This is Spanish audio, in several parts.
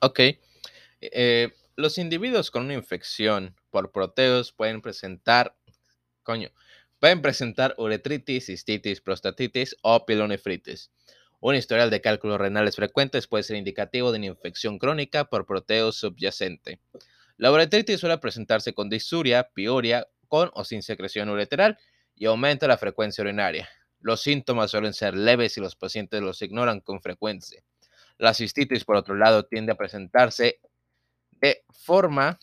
Ok. Eh, los individuos con una infección por proteos pueden presentar, coño, pueden presentar uretritis, cistitis, prostatitis o pilonefritis. Un historial de cálculos renales frecuentes puede ser indicativo de una infección crónica por proteo subyacente. La uretritis suele presentarse con disuria, piuria, con o sin secreción ureteral y aumenta la frecuencia urinaria. Los síntomas suelen ser leves y los pacientes los ignoran con frecuencia. La cistitis, por otro lado, tiende a presentarse de forma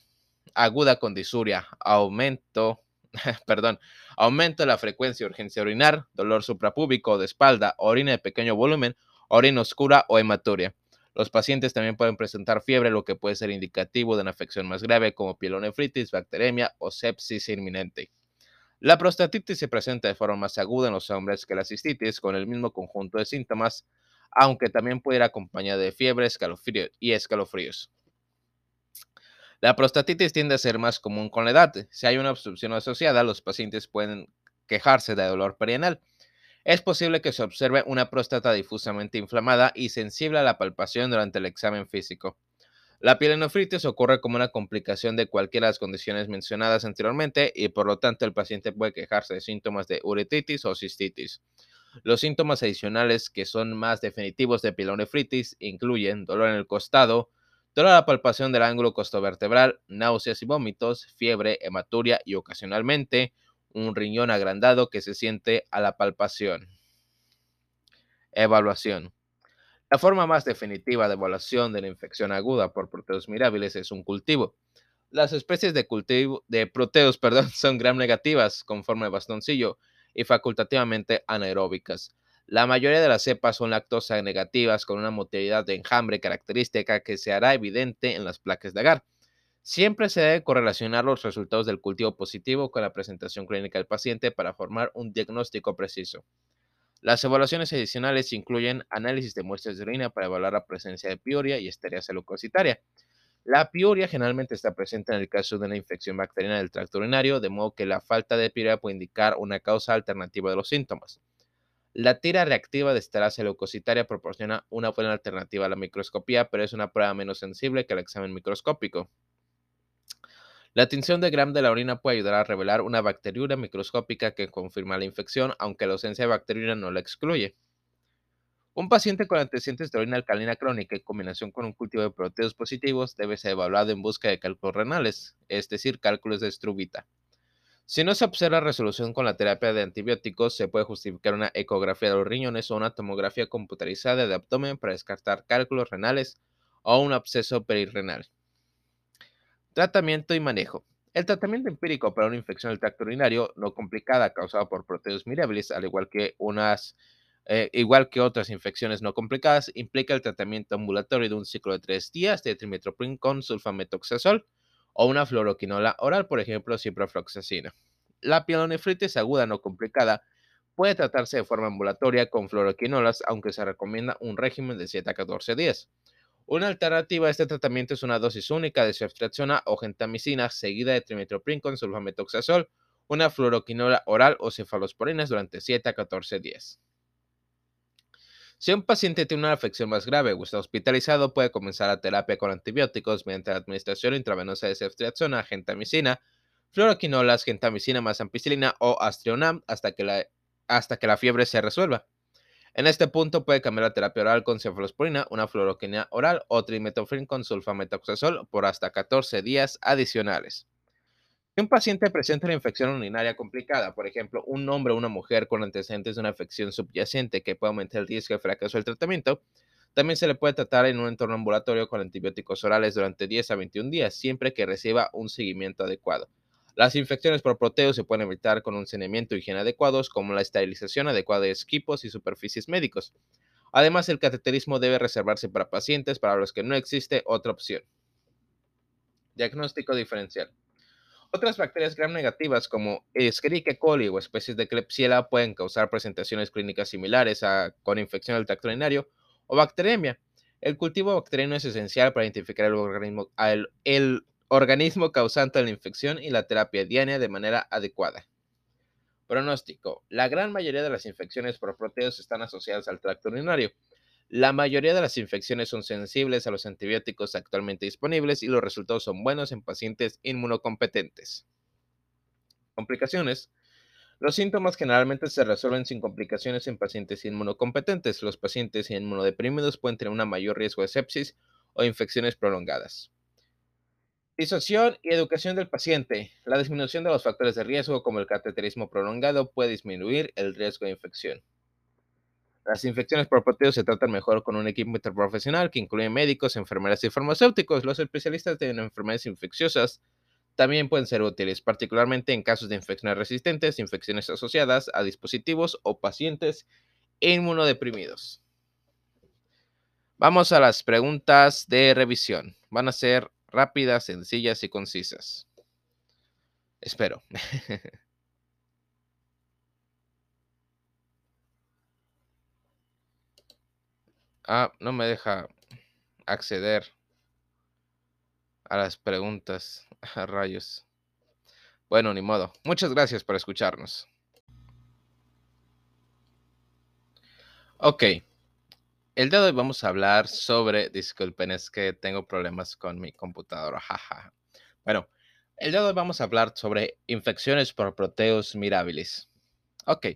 aguda con disuria, aumento, perdón, aumento de la frecuencia de urgencia urinar, dolor suprapúbico de espalda, orina de pequeño volumen, orina oscura o hematuria. Los pacientes también pueden presentar fiebre, lo que puede ser indicativo de una afección más grave como pielonefritis, bacteremia o sepsis inminente. La prostatitis se presenta de forma más aguda en los hombres que la cistitis, con el mismo conjunto de síntomas, aunque también puede ir acompañada de fiebre escalofrío y escalofríos. La prostatitis tiende a ser más común con la edad. Si hay una obstrucción asociada, los pacientes pueden quejarse de dolor perianal. Es posible que se observe una próstata difusamente inflamada y sensible a la palpación durante el examen físico. La pielonefritis ocurre como una complicación de cualquiera de las condiciones mencionadas anteriormente y por lo tanto el paciente puede quejarse de síntomas de uretritis o cistitis. Los síntomas adicionales que son más definitivos de pielonefritis incluyen dolor en el costado, dolor a la palpación del ángulo costovertebral, náuseas y vómitos, fiebre, hematuria y ocasionalmente un riñón agrandado que se siente a la palpación. Evaluación. La forma más definitiva de evaluación de la infección aguda por proteos mirábiles es un cultivo. Las especies de cultivo de proteos, perdón, son gram negativas con forma bastoncillo y facultativamente anaeróbicas. La mayoría de las cepas son lactosa negativas con una motilidad de enjambre característica que se hará evidente en las placas de agar. Siempre se debe correlacionar los resultados del cultivo positivo con la presentación clínica del paciente para formar un diagnóstico preciso. Las evaluaciones adicionales incluyen análisis de muestras de orina para evaluar la presencia de piuria y esteriasia leucocitaria. La piuria generalmente está presente en el caso de una infección bacteriana del tracto urinario, de modo que la falta de piuria puede indicar una causa alternativa de los síntomas. La tira reactiva de esterasia leucocitaria proporciona una buena alternativa a la microscopía, pero es una prueba menos sensible que el examen microscópico. La tinción de Gram de la orina puede ayudar a revelar una bacteriura microscópica que confirma la infección, aunque la ausencia de bacteriura no la excluye. Un paciente con antecedentes de orina alcalina crónica en combinación con un cultivo de proteos positivos debe ser evaluado en busca de cálculos renales, es decir, cálculos de estrubita. Si no se observa resolución con la terapia de antibióticos, se puede justificar una ecografía de los riñones o una tomografía computarizada de abdomen para descartar cálculos renales o un absceso perirrenal. Tratamiento y manejo. El tratamiento empírico para una infección del tracto urinario no complicada causada por proteos mirabilis, al igual que unas eh, igual que otras infecciones no complicadas, implica el tratamiento ambulatorio de un ciclo de tres días de trimetoprim con sulfametoxazol o una fluoroquinola oral, por ejemplo, ciprofloxacina. La pielonefritis aguda no complicada puede tratarse de forma ambulatoria con fluoroquinolas, aunque se recomienda un régimen de 7 a 14 días. Una alternativa a este tratamiento es una dosis única de ceftriaxona o gentamicina seguida de trimetoprim con sulfametoxazol, una fluoroquinola oral o cefalosporinas durante 7 a 14 días. Si un paciente tiene una afección más grave o está hospitalizado, puede comenzar la terapia con antibióticos mediante la administración intravenosa de ceftriaxona, gentamicina, fluoroquinolas, gentamicina más ampicilina o astrionam hasta que la, hasta que la fiebre se resuelva. En este punto puede cambiar la terapia oral con cefalosporina, una fluoroquina oral o trimetofrin con sulfametoxazol por hasta 14 días adicionales. Si un paciente presenta una infección urinaria complicada, por ejemplo, un hombre o una mujer con antecedentes de una infección subyacente que puede aumentar el riesgo de fracaso del tratamiento, también se le puede tratar en un entorno ambulatorio con antibióticos orales durante 10 a 21 días, siempre que reciba un seguimiento adecuado. Las infecciones por proteos se pueden evitar con un saneamiento y higiene adecuados, como la esterilización adecuada de equipos y superficies médicos. Además, el cateterismo debe reservarse para pacientes para los que no existe otra opción. Diagnóstico diferencial. Otras bacterias gram negativas como Escherichia coli o especies de Klebsiella pueden causar presentaciones clínicas similares a con infección del tracto urinario o bacteremia. El cultivo bacteriano es esencial para identificar el organismo, el organismo causante de la infección y la terapia diaria de manera adecuada. Pronóstico. La gran mayoría de las infecciones por proteos están asociadas al tracto urinario. La mayoría de las infecciones son sensibles a los antibióticos actualmente disponibles y los resultados son buenos en pacientes inmunocompetentes. Complicaciones. Los síntomas generalmente se resuelven sin complicaciones en pacientes inmunocompetentes. Los pacientes inmunodeprimidos pueden tener un mayor riesgo de sepsis o infecciones prolongadas. Disuasión y educación del paciente. La disminución de los factores de riesgo como el cateterismo prolongado puede disminuir el riesgo de infección. Las infecciones por proteos se tratan mejor con un equipo interprofesional que incluye médicos, enfermeras y farmacéuticos. Los especialistas en enfermedades infecciosas también pueden ser útiles, particularmente en casos de infecciones resistentes, infecciones asociadas a dispositivos o pacientes inmunodeprimidos. Vamos a las preguntas de revisión. Van a ser rápidas, sencillas y concisas. Espero. ah, no me deja acceder a las preguntas. A rayos. Bueno, ni modo. Muchas gracias por escucharnos. Ok. El día de hoy vamos a hablar sobre, disculpen, es que tengo problemas con mi computadora, jaja. Bueno, el día de hoy vamos a hablar sobre infecciones por proteos mirabilis. Ok,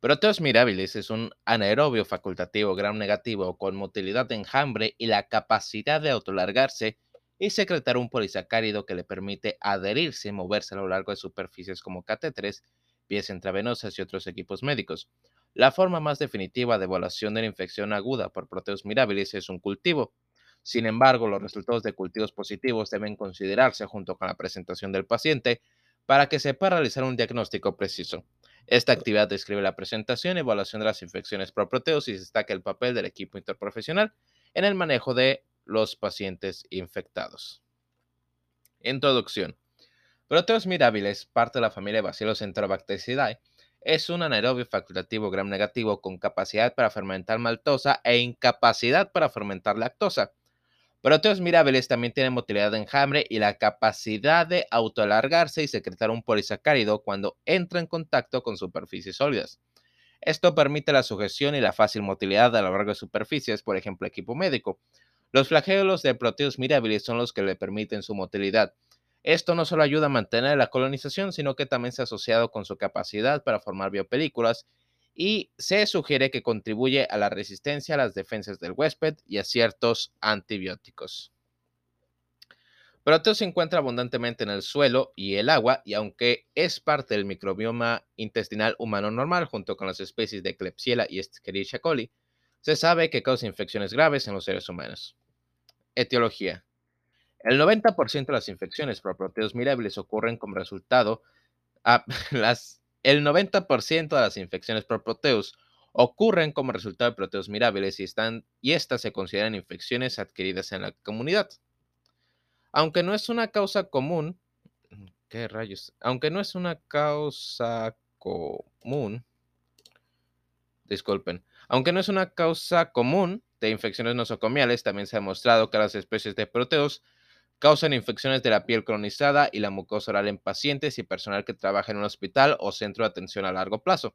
proteos mirabilis es un anaerobio facultativo gram negativo con motilidad de enjambre y la capacidad de autolargarse y secretar un polisacárido que le permite adherirse y moverse a lo largo de superficies como catéteres, pies intravenosas y otros equipos médicos. La forma más definitiva de evaluación de la infección aguda por Proteus mirabilis es un cultivo. Sin embargo, los resultados de cultivos positivos deben considerarse junto con la presentación del paciente para que se pueda realizar un diagnóstico preciso. Esta actividad describe la presentación y evaluación de las infecciones por proteos y destaca el papel del equipo interprofesional en el manejo de los pacientes infectados. Introducción. Proteus mirabilis, parte de la familia Bacillus enterobacteridae, es un anaerobio facultativo gram negativo con capacidad para fermentar maltosa e incapacidad para fermentar lactosa. Proteos mirabilis también tienen motilidad de enjambre y la capacidad de autoalargarse y secretar un polisacárido cuando entra en contacto con superficies sólidas. Esto permite la sujeción y la fácil motilidad a lo largo de superficies, por ejemplo, equipo médico. Los flagelos de Proteus mirabilis son los que le permiten su motilidad. Esto no solo ayuda a mantener la colonización, sino que también se ha asociado con su capacidad para formar biopelículas y se sugiere que contribuye a la resistencia a las defensas del huésped y a ciertos antibióticos. Proteo se encuentra abundantemente en el suelo y el agua y aunque es parte del microbioma intestinal humano normal junto con las especies de Klebsiella y Escherichia coli, se sabe que causa infecciones graves en los seres humanos. Etiología. El 90% de las infecciones por proteos mirables ocurren como resultado a las el 90% de las infecciones por proteos ocurren como resultado de proteos mirables y están y estas se consideran infecciones adquiridas en la comunidad. Aunque no es una causa común, ¿qué rayos? Aunque no es una causa común, disculpen, aunque no es una causa común de infecciones nosocomiales, también se ha demostrado que las especies de proteos Causan infecciones de la piel cronizada y la mucosa oral en pacientes y personal que trabaja en un hospital o centro de atención a largo plazo.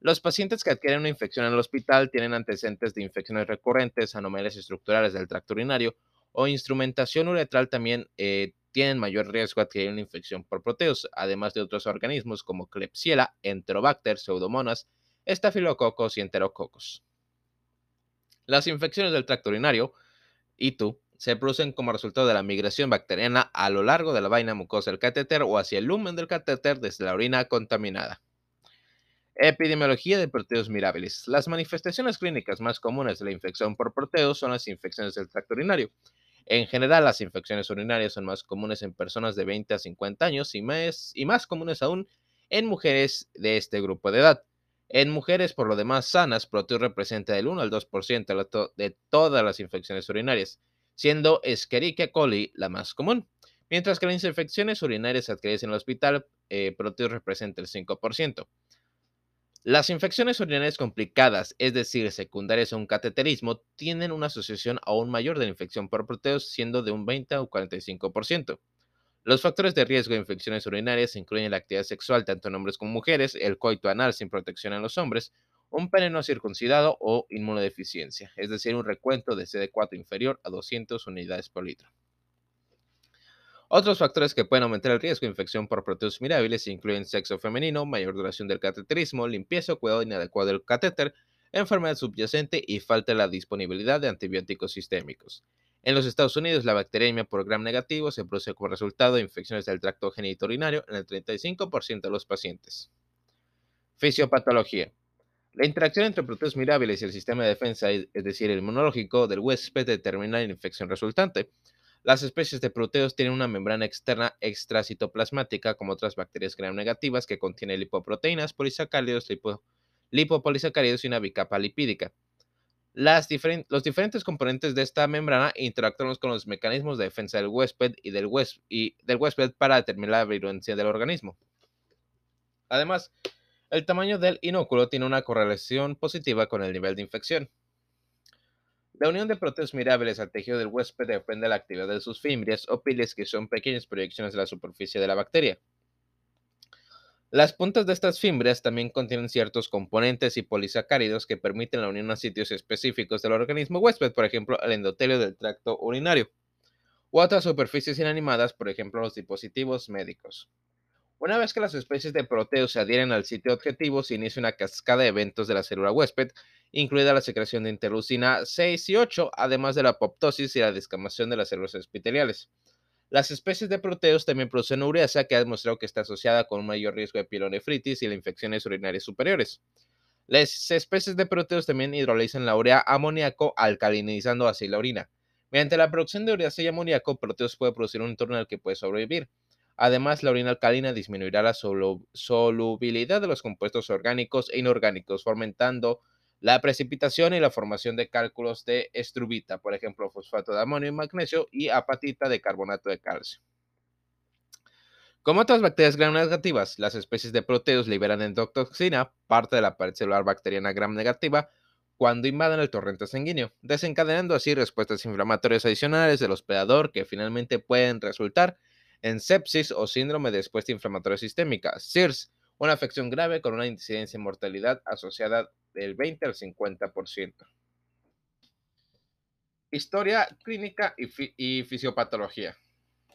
Los pacientes que adquieren una infección en el hospital tienen antecedentes de infecciones recurrentes, anomalias estructurales del tracto urinario o instrumentación uretral también eh, tienen mayor riesgo de adquirir una infección por proteos, además de otros organismos como Klebsiella, Enterobacter, Pseudomonas, Estafilococos y Enterococos. Las infecciones del tracto urinario, ITU, se producen como resultado de la migración bacteriana a lo largo de la vaina mucosa del catéter o hacia el lumen del catéter desde la orina contaminada. Epidemiología de proteos mirabilis. Las manifestaciones clínicas más comunes de la infección por proteos son las infecciones del tracto urinario. En general, las infecciones urinarias son más comunes en personas de 20 a 50 años y más, y más comunes aún en mujeres de este grupo de edad. En mujeres, por lo demás sanas, proteos representa del 1 al 2% de todas las infecciones urinarias siendo Escherichia coli la más común, mientras que las infecciones urinarias adquiridas en el hospital eh, Proteus representa el 5%. Las infecciones urinarias complicadas, es decir, secundarias a un cateterismo, tienen una asociación aún mayor de la infección por proteos, siendo de un 20 o 45%. Los factores de riesgo de infecciones urinarias incluyen la actividad sexual tanto en hombres como mujeres, el coito anal sin protección en los hombres, un pene no circuncidado o inmunodeficiencia, es decir, un recuento de CD4 inferior a 200 unidades por litro. Otros factores que pueden aumentar el riesgo de infección por proteos mirábiles incluyen sexo femenino, mayor duración del cateterismo, limpieza o cuidado inadecuado del catéter, enfermedad subyacente y falta de la disponibilidad de antibióticos sistémicos. En los Estados Unidos, la bacteriemia por gram negativo se produce como resultado de infecciones del tracto genitourinario en el 35% de los pacientes. Fisiopatología. La interacción entre proteos mirábiles y el sistema de defensa, es decir, el inmunológico del huésped, determina la infección resultante. Las especies de proteos tienen una membrana externa extracitoplasmática, como otras bacterias gram negativas, que contiene lipoproteínas, polisacáridos, lipopolisacáridos y una bicapa lipídica. los diferentes componentes de esta membrana interactúan con los mecanismos de defensa del huésped y del huésped para determinar la virulencia del organismo. Además, el tamaño del inóculo tiene una correlación positiva con el nivel de infección. La unión de proteos mirables al tejido del huésped depende de la actividad de sus fimbrias o piles, que son pequeñas proyecciones de la superficie de la bacteria. Las puntas de estas fimbrias también contienen ciertos componentes y polisacáridos que permiten la unión a sitios específicos del organismo huésped, por ejemplo, el endotelio del tracto urinario, u otras superficies inanimadas, por ejemplo, los dispositivos médicos. Una vez que las especies de proteos se adhieren al sitio objetivo, se inicia una cascada de eventos de la célula huésped incluida la secreción de interleucina 6 y 8, además de la apoptosis y la descamación de las células epiteliales. Las especies de proteos también producen ureasa, que ha demostrado que está asociada con un mayor riesgo de pielonefritis y de infecciones urinarias superiores. Las especies de proteos también hidrolizan la urea amoníaco, alcalinizando así la orina. Mediante la producción de ureasa y amoníaco, proteos puede producir un entorno en el que puede sobrevivir. Además, la orina alcalina disminuirá la solubilidad de los compuestos orgánicos e inorgánicos, fomentando la precipitación y la formación de cálculos de estrubita, por ejemplo, fosfato de amonio y magnesio, y apatita de carbonato de calcio. Como otras bacterias gram negativas, las especies de proteos liberan endotoxina, parte de la pared celular bacteriana gram negativa, cuando invaden el torrente sanguíneo, desencadenando así respuestas inflamatorias adicionales del hospedador que finalmente pueden resultar en sepsis o síndrome de respuesta inflamatoria sistémica, SIRS, una afección grave con una incidencia en mortalidad asociada del 20 al 50%. Historia clínica y, fisiopatología.